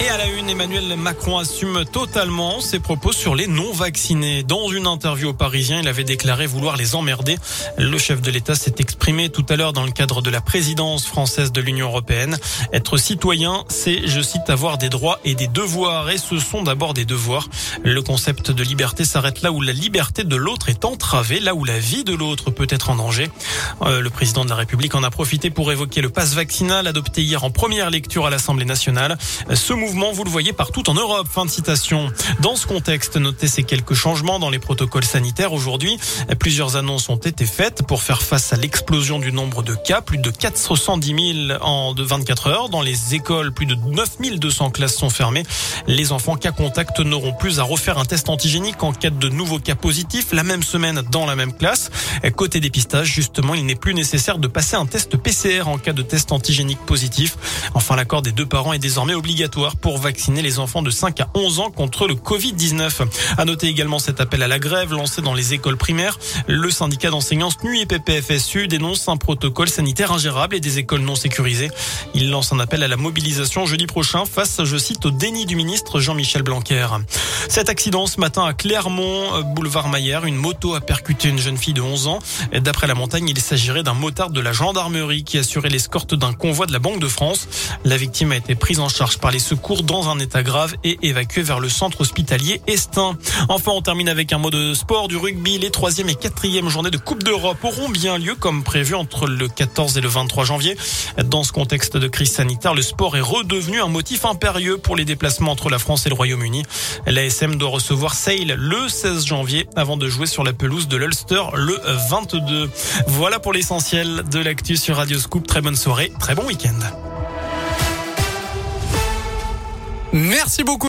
Et à la une, Emmanuel Macron assume totalement ses propos sur les non-vaccinés. Dans une interview au Parisien, il avait déclaré vouloir les emmerder. Le chef de l'État s'est exprimé tout à l'heure dans le cadre de la présidence française de l'Union européenne. Être citoyen, c'est, je cite, avoir des droits et des devoirs. Et ce sont d'abord des devoirs. Le concept de liberté s'arrête là où la liberté de l'autre est entravée, là où la vie de l'autre peut être en danger. Euh, le président de la République en a profité pour évoquer le passe vaccinal adopté hier en première lecture à l'Assemblée nationale. Mouvement, vous le voyez partout en Europe. Fin de citation. Dans ce contexte, notez ces quelques changements dans les protocoles sanitaires. Aujourd'hui, plusieurs annonces ont été faites pour faire face à l'explosion du nombre de cas. Plus de 410 000 en de 24 heures. Dans les écoles, plus de 9 200 classes sont fermées. Les enfants cas contact n'auront plus à refaire un test antigénique en cas de nouveaux cas positifs la même semaine dans la même classe. Côté dépistage, justement, il n'est plus nécessaire de passer un test PCR en cas de test antigénique positif. Enfin, l'accord des deux parents est désormais obligatoire pour vacciner les enfants de 5 à 11 ans contre le Covid-19. À noter également cet appel à la grève lancé dans les écoles primaires. Le syndicat d'enseignants SNU et PPFSU dénonce un protocole sanitaire ingérable et des écoles non sécurisées. Il lance un appel à la mobilisation jeudi prochain face, je cite, au déni du ministre Jean-Michel Blanquer. Cet accident ce matin à Clermont, boulevard Maillère, une moto a percuté une jeune fille de 11 ans. D'après la montagne, il s'agirait d'un motard de la gendarmerie qui assurait l'escorte d'un convoi de la Banque de France. La victime a été prise en charge par les secours dans un état grave et évacué vers le centre hospitalier Estin. Enfin, on termine avec un mot de sport du rugby. Les troisième et quatrième journées de Coupe d'Europe auront bien lieu comme prévu entre le 14 et le 23 janvier. Dans ce contexte de crise sanitaire, le sport est redevenu un motif impérieux pour les déplacements entre la France et le Royaume-Uni. L'ASM doit recevoir Sale le 16 janvier avant de jouer sur la pelouse de l'Ulster le 22. Voilà pour l'essentiel de l'actu sur Radio Scoop. Très bonne soirée, très bon week-end. Merci beaucoup.